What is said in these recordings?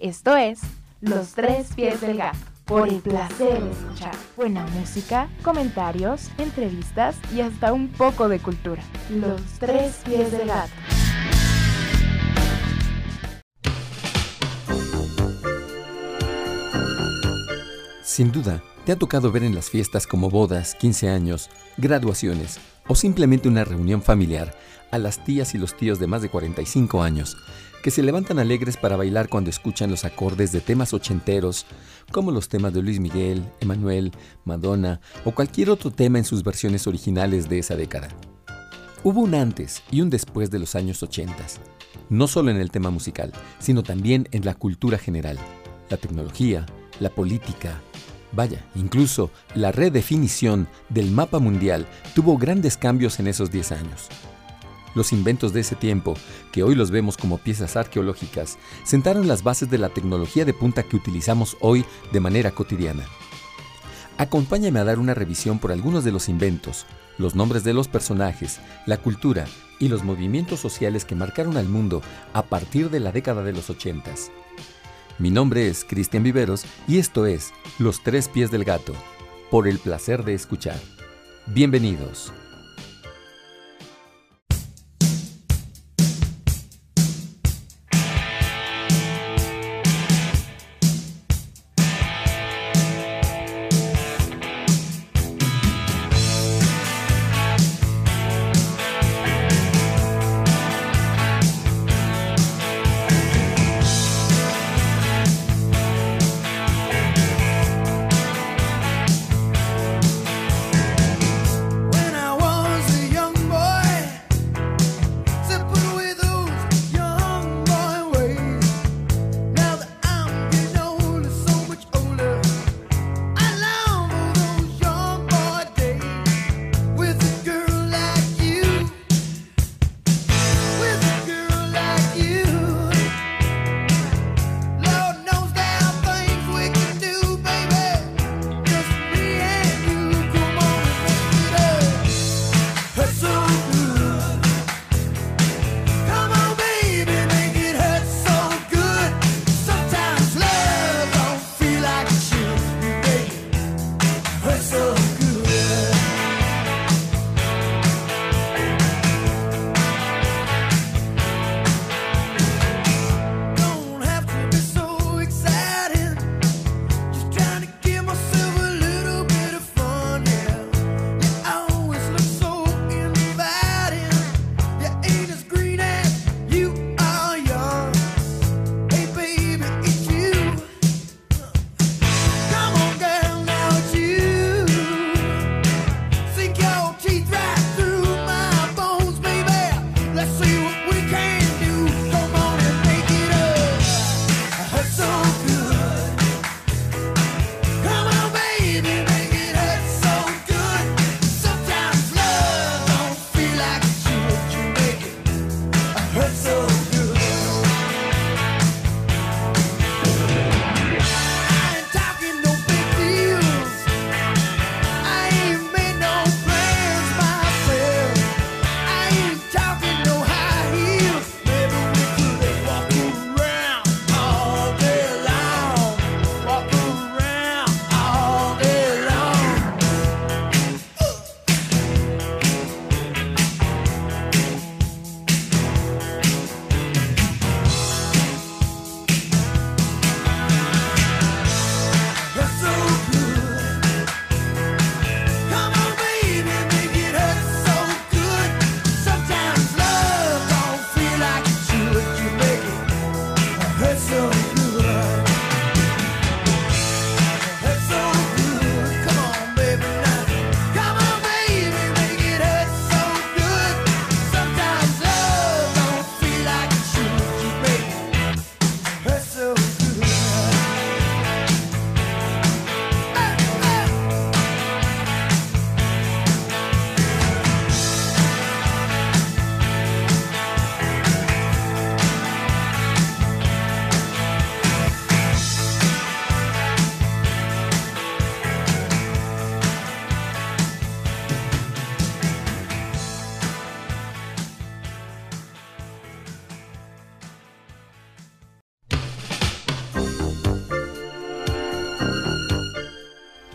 Esto es Los Tres Pies del Gato, por el placer de escuchar buena música, comentarios, entrevistas y hasta un poco de cultura. Los Tres Pies del Gato. Sin duda, te ha tocado ver en las fiestas como bodas, 15 años, graduaciones o simplemente una reunión familiar a las tías y los tíos de más de 45 años que se levantan alegres para bailar cuando escuchan los acordes de temas ochenteros, como los temas de Luis Miguel, Emanuel, Madonna o cualquier otro tema en sus versiones originales de esa década. Hubo un antes y un después de los años 80, no solo en el tema musical, sino también en la cultura general, la tecnología, la política, Vaya, incluso la redefinición del mapa mundial tuvo grandes cambios en esos 10 años. Los inventos de ese tiempo, que hoy los vemos como piezas arqueológicas, sentaron las bases de la tecnología de punta que utilizamos hoy de manera cotidiana. Acompáñame a dar una revisión por algunos de los inventos, los nombres de los personajes, la cultura y los movimientos sociales que marcaron al mundo a partir de la década de los ochentas. Mi nombre es Cristian Viveros y esto es Los Tres Pies del Gato, por el placer de escuchar. Bienvenidos.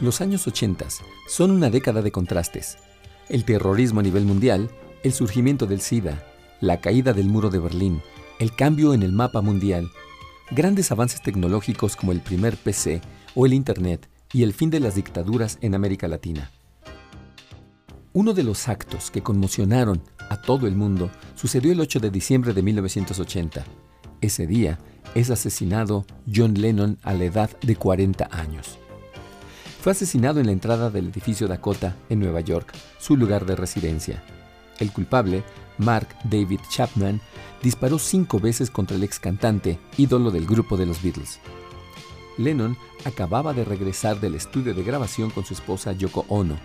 Los años 80 son una década de contrastes. El terrorismo a nivel mundial, el surgimiento del SIDA, la caída del muro de Berlín, el cambio en el mapa mundial, grandes avances tecnológicos como el primer PC o el Internet y el fin de las dictaduras en América Latina. Uno de los actos que conmocionaron a todo el mundo sucedió el 8 de diciembre de 1980. Ese día es asesinado John Lennon a la edad de 40 años. Fue asesinado en la entrada del edificio Dakota, en Nueva York, su lugar de residencia. El culpable, Mark David Chapman, disparó cinco veces contra el ex cantante, ídolo del grupo de los Beatles. Lennon acababa de regresar del estudio de grabación con su esposa Yoko Ono.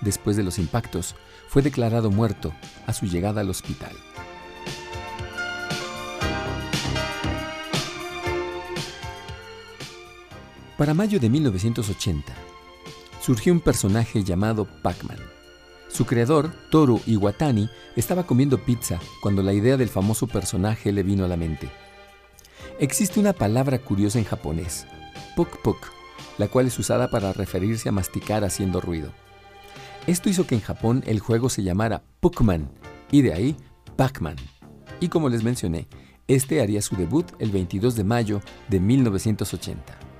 Después de los impactos, fue declarado muerto a su llegada al hospital. Para mayo de 1980, surgió un personaje llamado Pac-Man. Su creador, Toru Iwatani, estaba comiendo pizza cuando la idea del famoso personaje le vino a la mente. Existe una palabra curiosa en japonés, puk puk, la cual es usada para referirse a masticar haciendo ruido. Esto hizo que en Japón el juego se llamara Pukman y de ahí Pac-Man. Y como les mencioné, este haría su debut el 22 de mayo de 1980.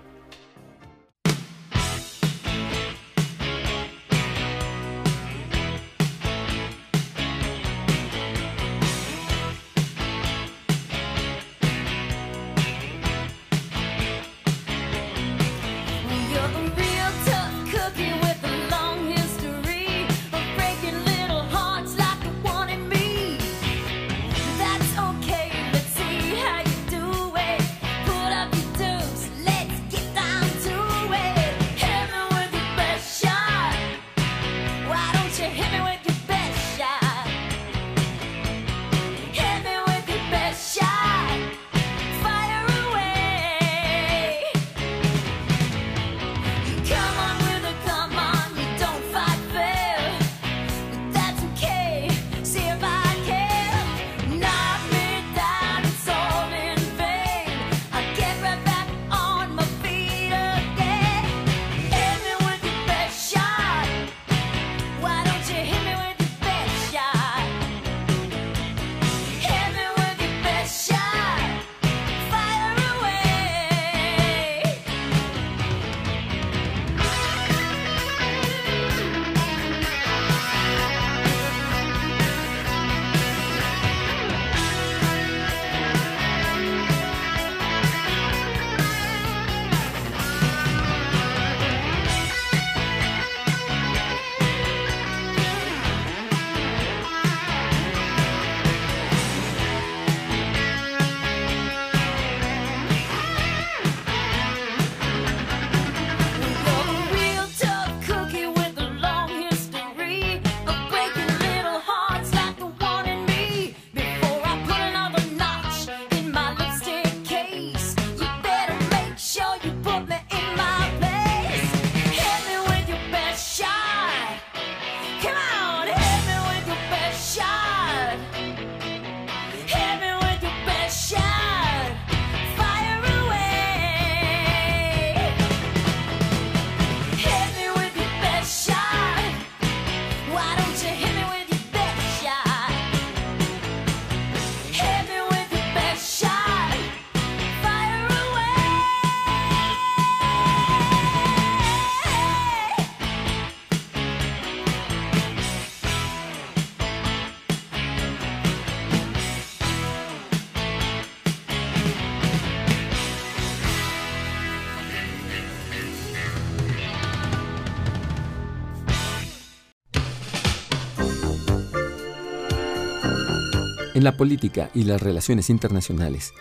En la política y las relaciones internacionales,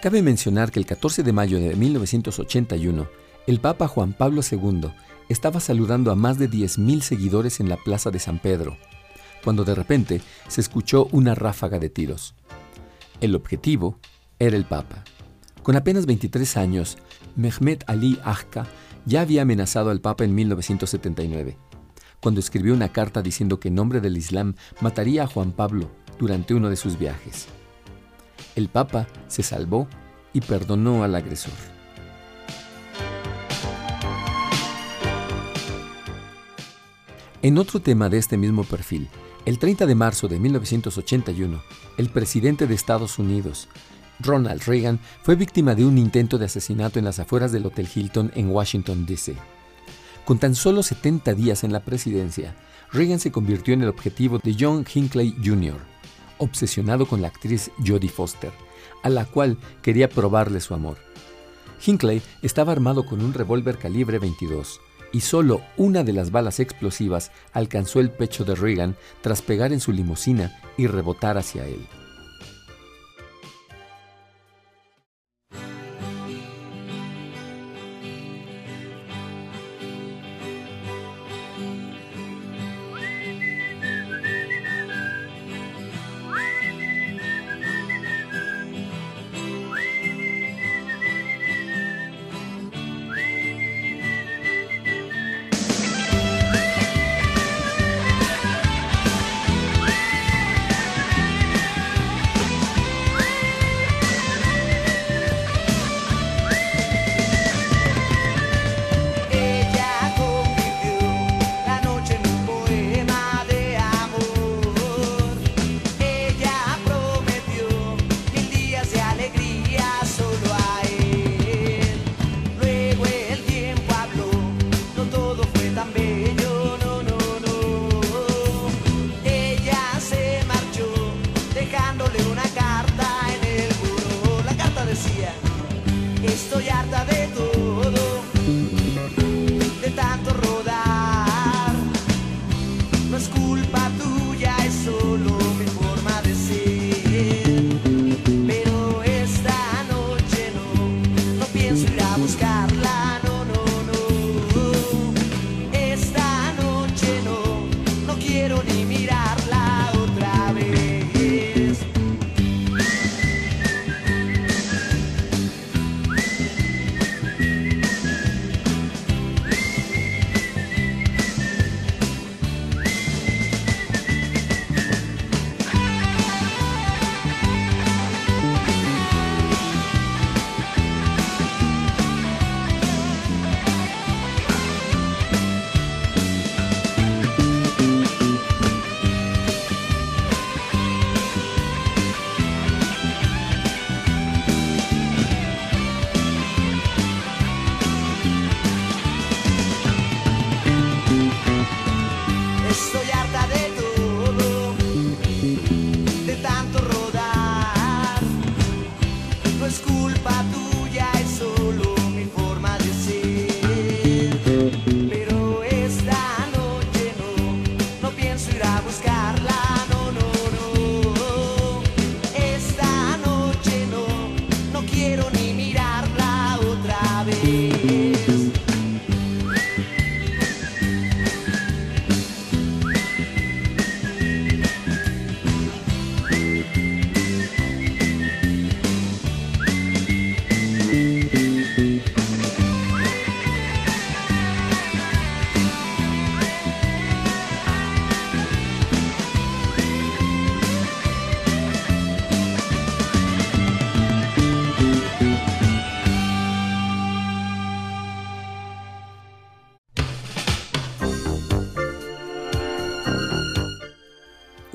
cabe mencionar que el 14 de mayo de 1981, el Papa Juan Pablo II estaba saludando a más de 10.000 seguidores en la Plaza de San Pedro, cuando de repente se escuchó una ráfaga de tiros. El objetivo era el Papa. Con apenas 23 años, Mehmet Ali Agca ya había amenazado al Papa en 1979, cuando escribió una carta diciendo que en nombre del Islam mataría a Juan Pablo durante uno de sus viajes. El Papa se salvó y perdonó al agresor. En otro tema de este mismo perfil, el 30 de marzo de 1981, el presidente de Estados Unidos, Ronald Reagan, fue víctima de un intento de asesinato en las afueras del Hotel Hilton en Washington, D.C. Con tan solo 70 días en la presidencia, Reagan se convirtió en el objetivo de John Hinckley Jr., obsesionado con la actriz Jodie Foster, a la cual quería probarle su amor. Hinckley estaba armado con un revólver calibre 22 y solo una de las balas explosivas alcanzó el pecho de Reagan tras pegar en su limusina y rebotar hacia él.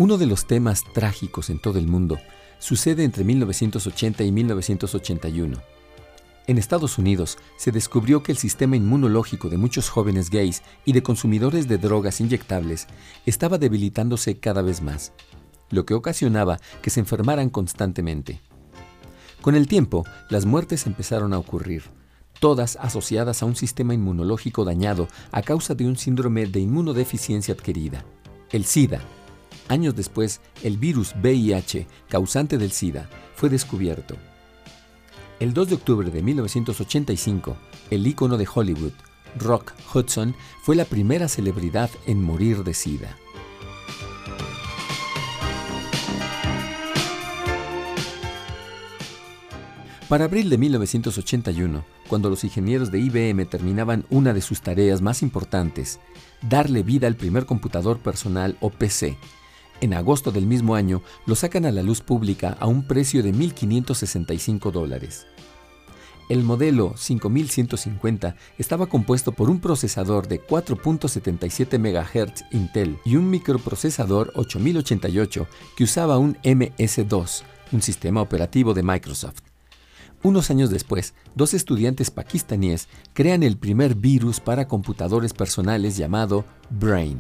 Uno de los temas trágicos en todo el mundo sucede entre 1980 y 1981. En Estados Unidos se descubrió que el sistema inmunológico de muchos jóvenes gays y de consumidores de drogas inyectables estaba debilitándose cada vez más, lo que ocasionaba que se enfermaran constantemente. Con el tiempo, las muertes empezaron a ocurrir, todas asociadas a un sistema inmunológico dañado a causa de un síndrome de inmunodeficiencia adquirida, el SIDA Años después, el virus VIH, causante del SIDA, fue descubierto. El 2 de octubre de 1985, el ícono de Hollywood, Rock Hudson, fue la primera celebridad en morir de SIDA. Para abril de 1981, cuando los ingenieros de IBM terminaban una de sus tareas más importantes, darle vida al primer computador personal o PC, en agosto del mismo año lo sacan a la luz pública a un precio de 1.565 dólares. El modelo 5150 estaba compuesto por un procesador de 4.77 MHz Intel y un microprocesador 8088 que usaba un MS2, un sistema operativo de Microsoft. Unos años después, dos estudiantes pakistaníes crean el primer virus para computadores personales llamado Brain.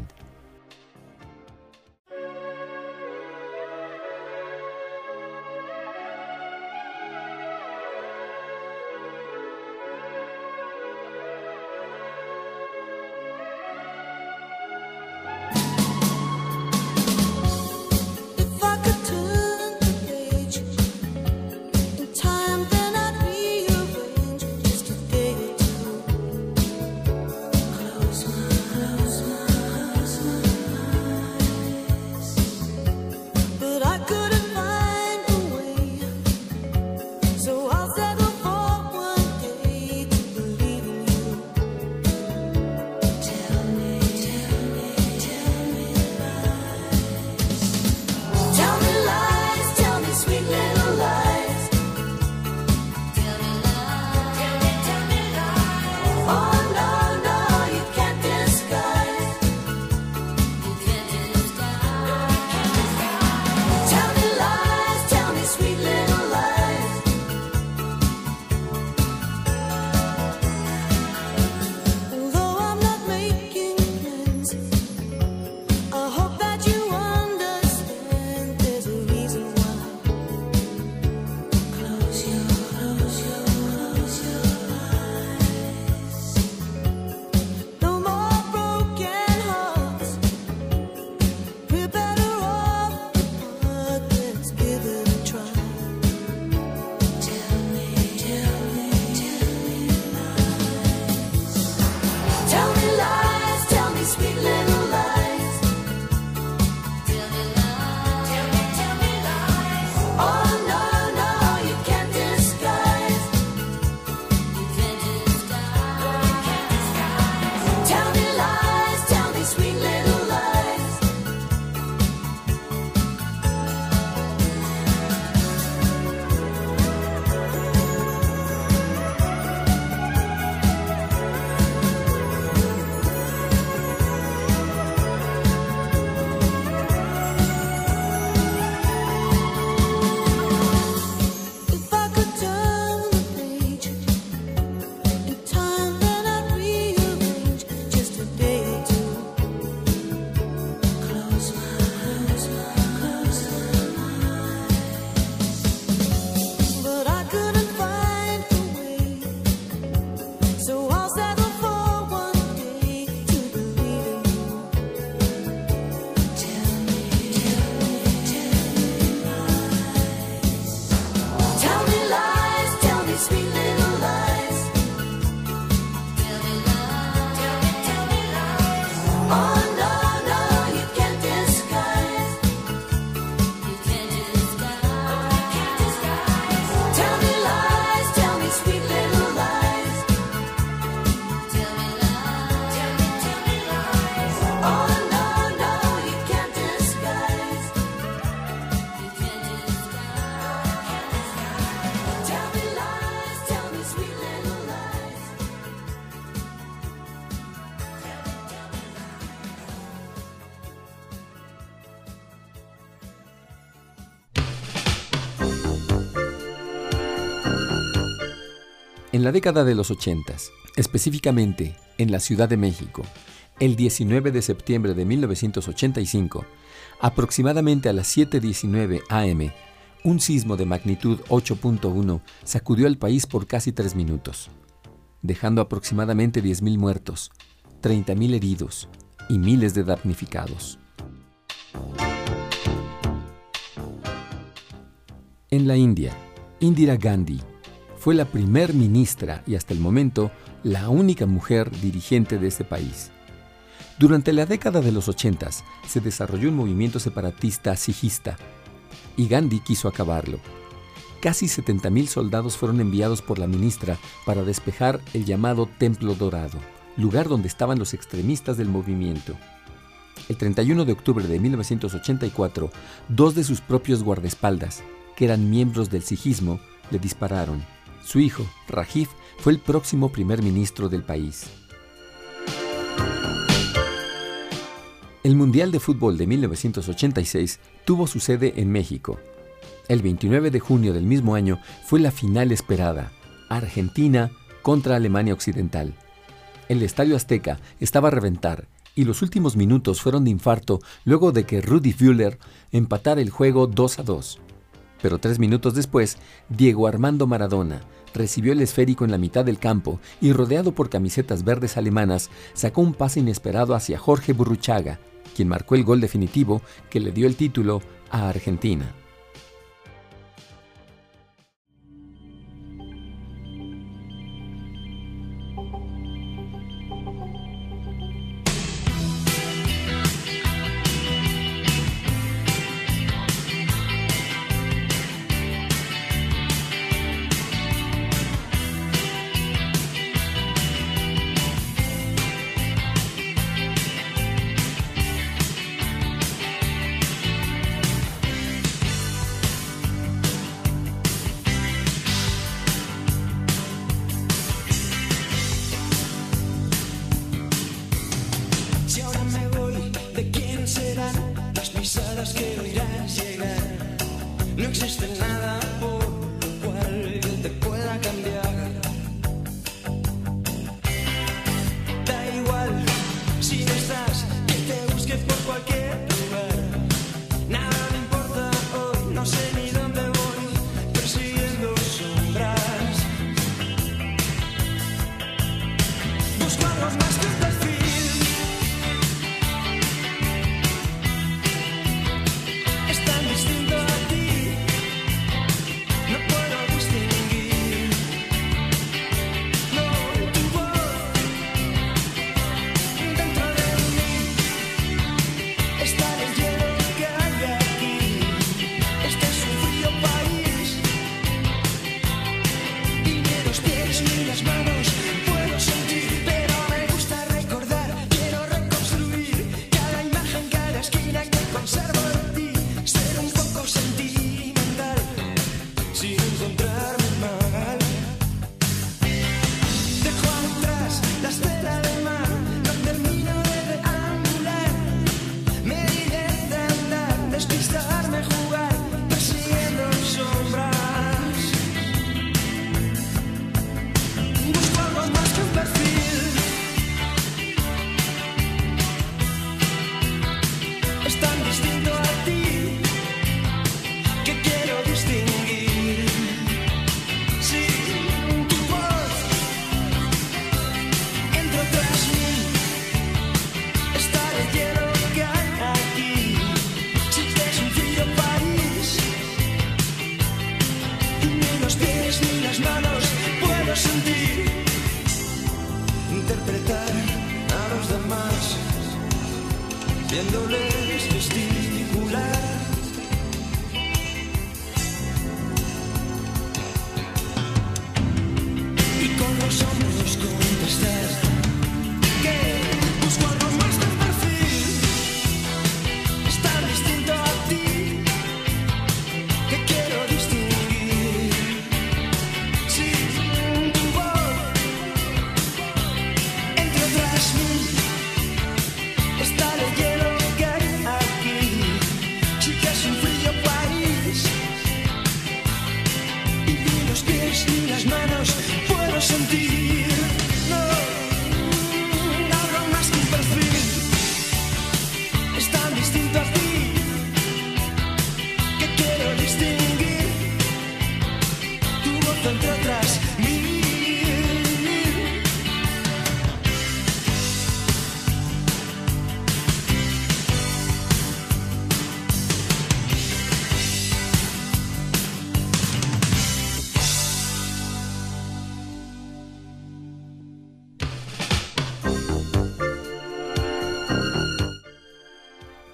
La década de los 80, específicamente en la Ciudad de México, el 19 de septiembre de 1985, aproximadamente a las 7.19 am, un sismo de magnitud 8.1 sacudió al país por casi tres minutos, dejando aproximadamente 10.000 muertos, 30.000 heridos y miles de damnificados. En la India, Indira Gandhi fue la primer ministra y hasta el momento la única mujer dirigente de este país. Durante la década de los 80 se desarrolló un movimiento separatista sijista y Gandhi quiso acabarlo. Casi 70.000 soldados fueron enviados por la ministra para despejar el llamado Templo Dorado, lugar donde estaban los extremistas del movimiento. El 31 de octubre de 1984, dos de sus propios guardaespaldas, que eran miembros del sijismo, le dispararon Su hijo, Rajiv, fue el próximo primer ministro del país. El Mundial de Fútbol de 1986 tuvo su sede en México. El 29 de junio del mismo año fue la final esperada, Argentina contra Alemania Occidental. El Estadio Azteca estaba a reventar y los últimos minutos fueron de infarto luego de que Rudy Fuller empatara el juego 2 a 2. Pero tres minutos después, Diego Armando Maradona recibió el esférico en la mitad del campo y rodeado por camisetas verdes alemanas, sacó un pase inesperado hacia Jorge Burruchaga, quien marcó el gol definitivo que le dio el título a Argentina. Just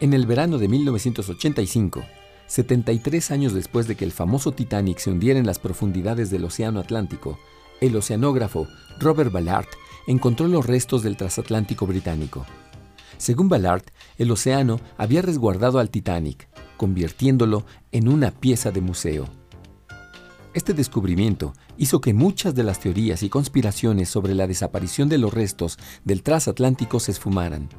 En el verano de 1985, 73 años después de que el famoso Titanic se hundiera en las profundidades del Océano Atlántico, el oceanógrafo Robert Ballard encontró los restos del transatlántico británico. Según Ballard, el océano había resguardado al Titanic, convirtiéndolo en una pieza de museo. Este descubrimiento hizo que muchas de las teorías y conspiraciones sobre la desaparición de los restos del transatlántico se esfumaran.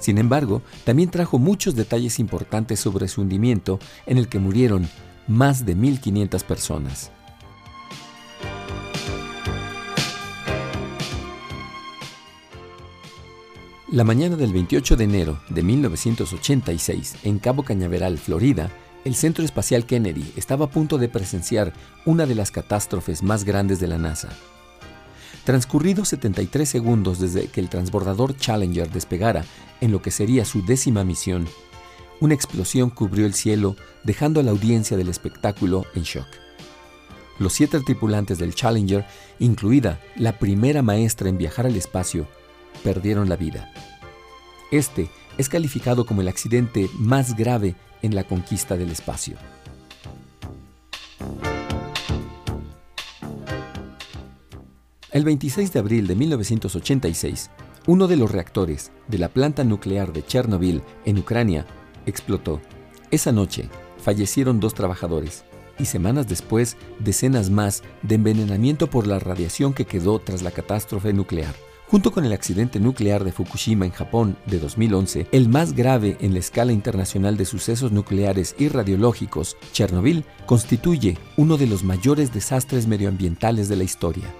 Sin embargo, también trajo muchos detalles importantes sobre su hundimiento en el que murieron más de 1.500 personas. La mañana del 28 de enero de 1986, en Cabo Cañaveral, Florida, el Centro Espacial Kennedy estaba a punto de presenciar una de las catástrofes más grandes de la NASA. Transcurridos 73 segundos desde que el transbordador Challenger despegara en lo que sería su décima misión, una explosión cubrió el cielo dejando a la audiencia del espectáculo en shock. Los siete tripulantes del Challenger, incluida la primera maestra en viajar al espacio, perdieron la vida. Este es calificado como el accidente más grave en la conquista del espacio. El 26 de abril de 1986, uno de los reactores de la planta nuclear de Chernobyl en Ucrania explotó. Esa noche fallecieron dos trabajadores y semanas después decenas más de envenenamiento por la radiación que quedó tras la catástrofe nuclear. Junto con el accidente nuclear de Fukushima en Japón de 2011, el más grave en la escala internacional de sucesos nucleares y radiológicos, Chernobyl constituye uno de los mayores desastres medioambientales de la historia.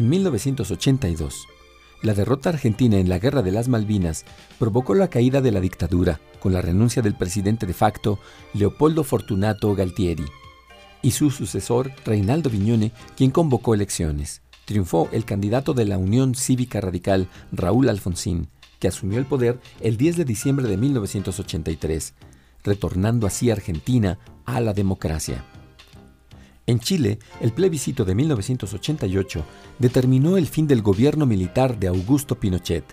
En 1982, la derrota argentina en la Guerra de las Malvinas provocó la caída de la dictadura con la renuncia del presidente de facto Leopoldo Fortunato Galtieri y su sucesor Reinaldo Viñone, quien convocó elecciones. Triunfó el candidato de la Unión Cívica Radical, Raúl Alfonsín, que asumió el poder el 10 de diciembre de 1983, retornando así Argentina a la democracia. En Chile, el plebiscito de 1988 determinó el fin del gobierno militar de Augusto Pinochet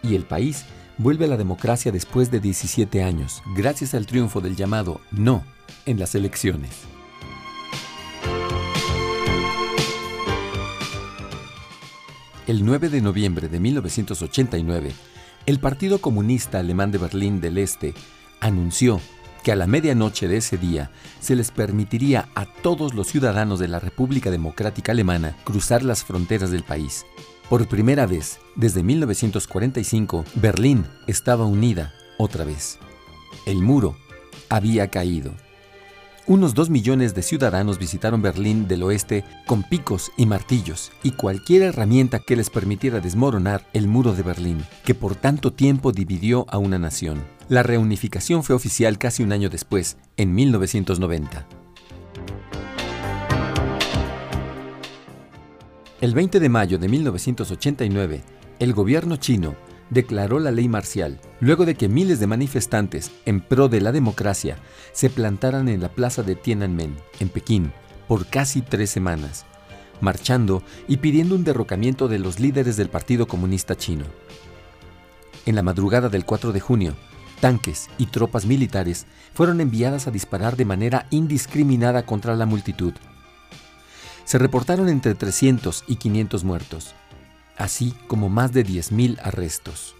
y el país vuelve a la democracia después de 17 años, gracias al triunfo del llamado no en las elecciones. El 9 de noviembre de 1989, el Partido Comunista Alemán de Berlín del Este anunció que a la medianoche de ese día se les permitiría a todos los ciudadanos de la República Democrática Alemana cruzar las fronteras del país. Por primera vez, desde 1945, Berlín estaba unida otra vez. El muro había caído. Unos dos millones de ciudadanos visitaron Berlín del oeste con picos y martillos y cualquier herramienta que les permitiera desmoronar el muro de Berlín, que por tanto tiempo dividió a una nación. La reunificación fue oficial casi un año después, en 1990. El 20 de mayo de 1989, el gobierno chino declaró la ley marcial, luego de que miles de manifestantes en pro de la democracia se plantaran en la plaza de Tiananmen, en Pekín, por casi tres semanas, marchando y pidiendo un derrocamiento de los líderes del Partido Comunista Chino. En la madrugada del 4 de junio, tanques y tropas militares fueron enviadas a disparar de manera indiscriminada contra la multitud. Se reportaron entre 300 y 500 muertos así como más de 10.000 arrestos.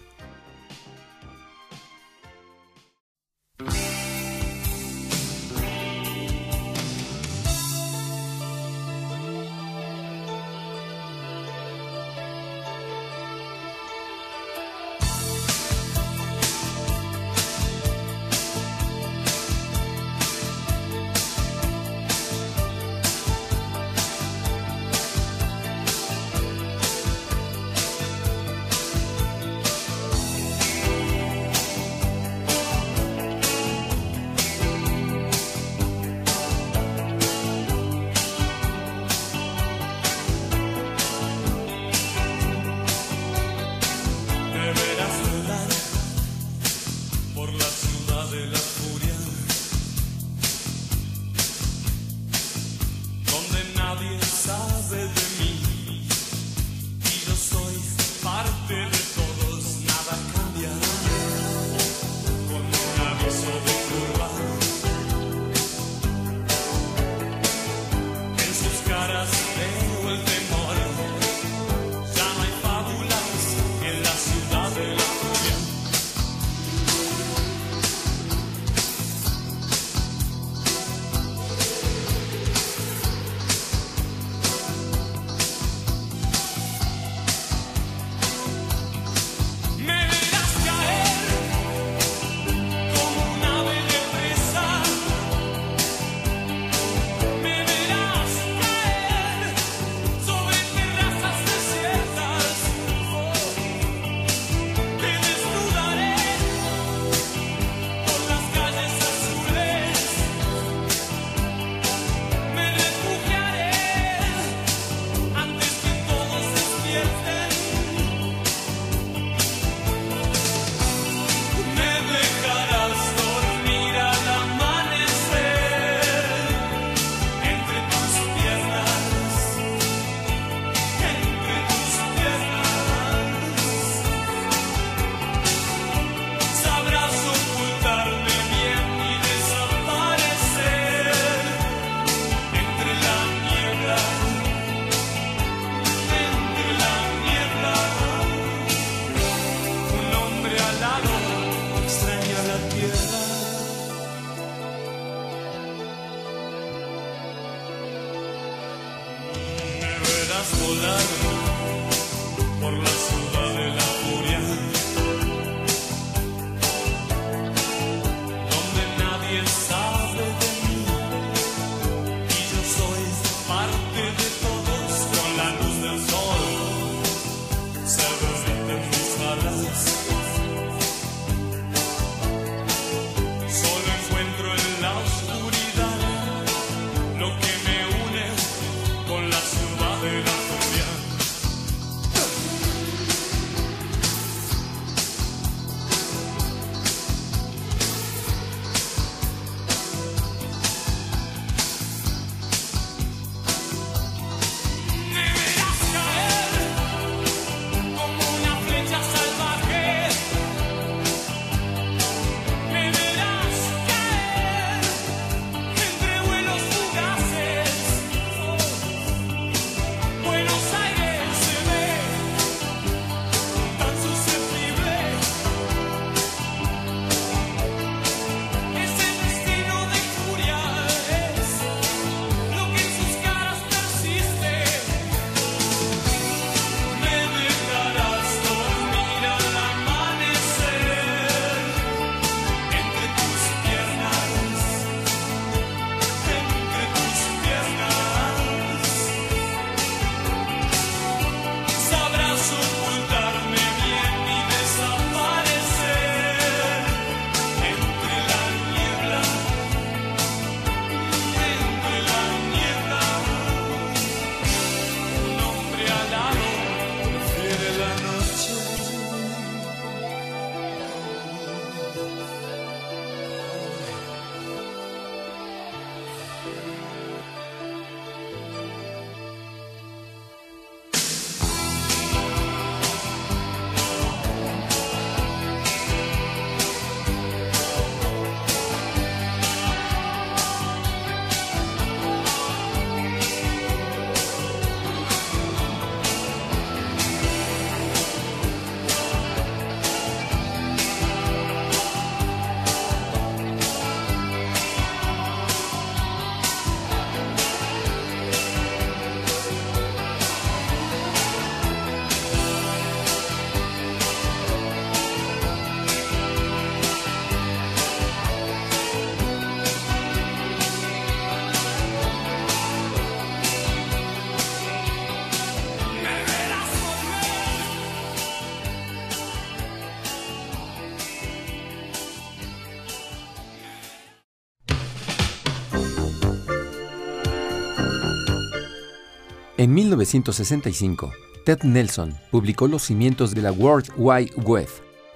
En 1965, Ted Nelson publicó los cimientos de la World Wide Web,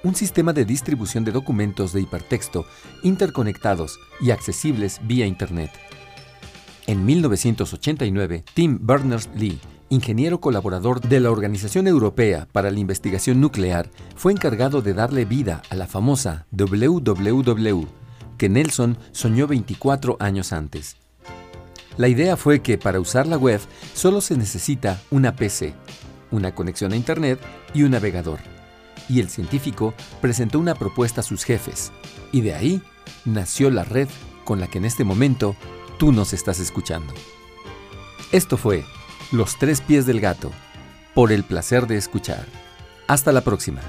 un sistema de distribución de documentos de hipertexto interconectados y accesibles vía Internet. En 1989, Tim Berners-Lee, ingeniero colaborador de la Organización Europea para la Investigación Nuclear, fue encargado de darle vida a la famosa WWW, que Nelson soñó 24 años antes. La idea fue que para usar la web solo se necesita una PC, una conexión a Internet y un navegador. Y el científico presentó una propuesta a sus jefes, y de ahí nació la red con la que en este momento tú nos estás escuchando. Esto fue Los tres pies del gato, por el placer de escuchar. Hasta la próxima.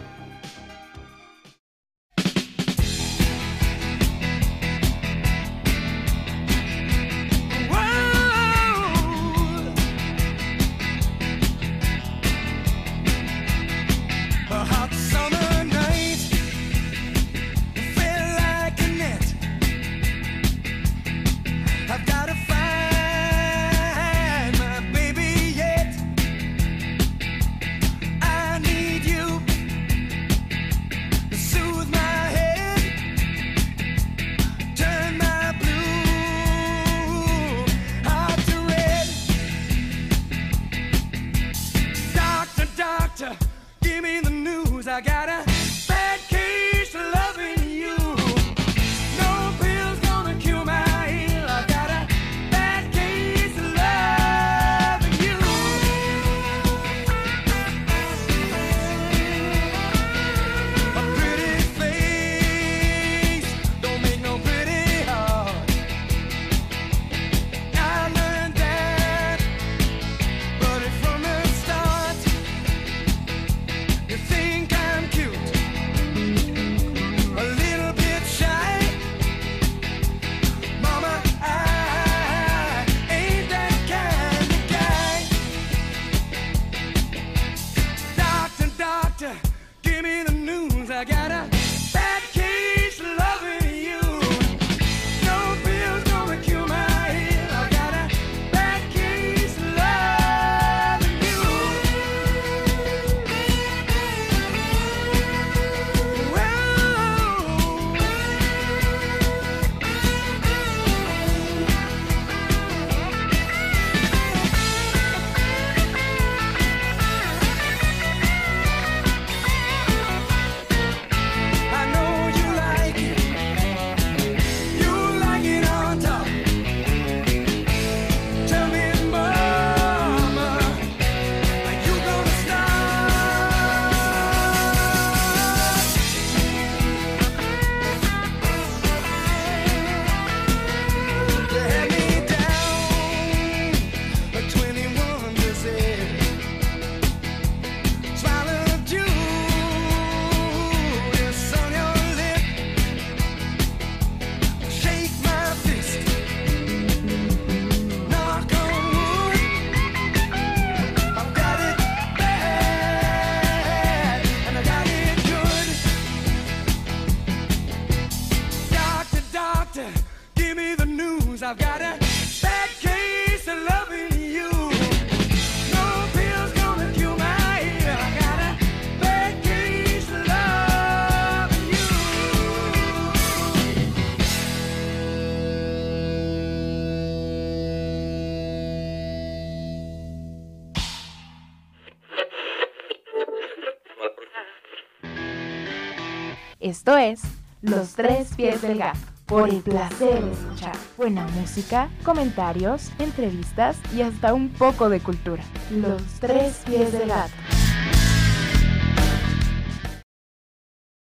Esto es Los Tres Pies del Gato, por el placer de escuchar buena música, comentarios, entrevistas y hasta un poco de cultura. Los Tres Pies del Gato.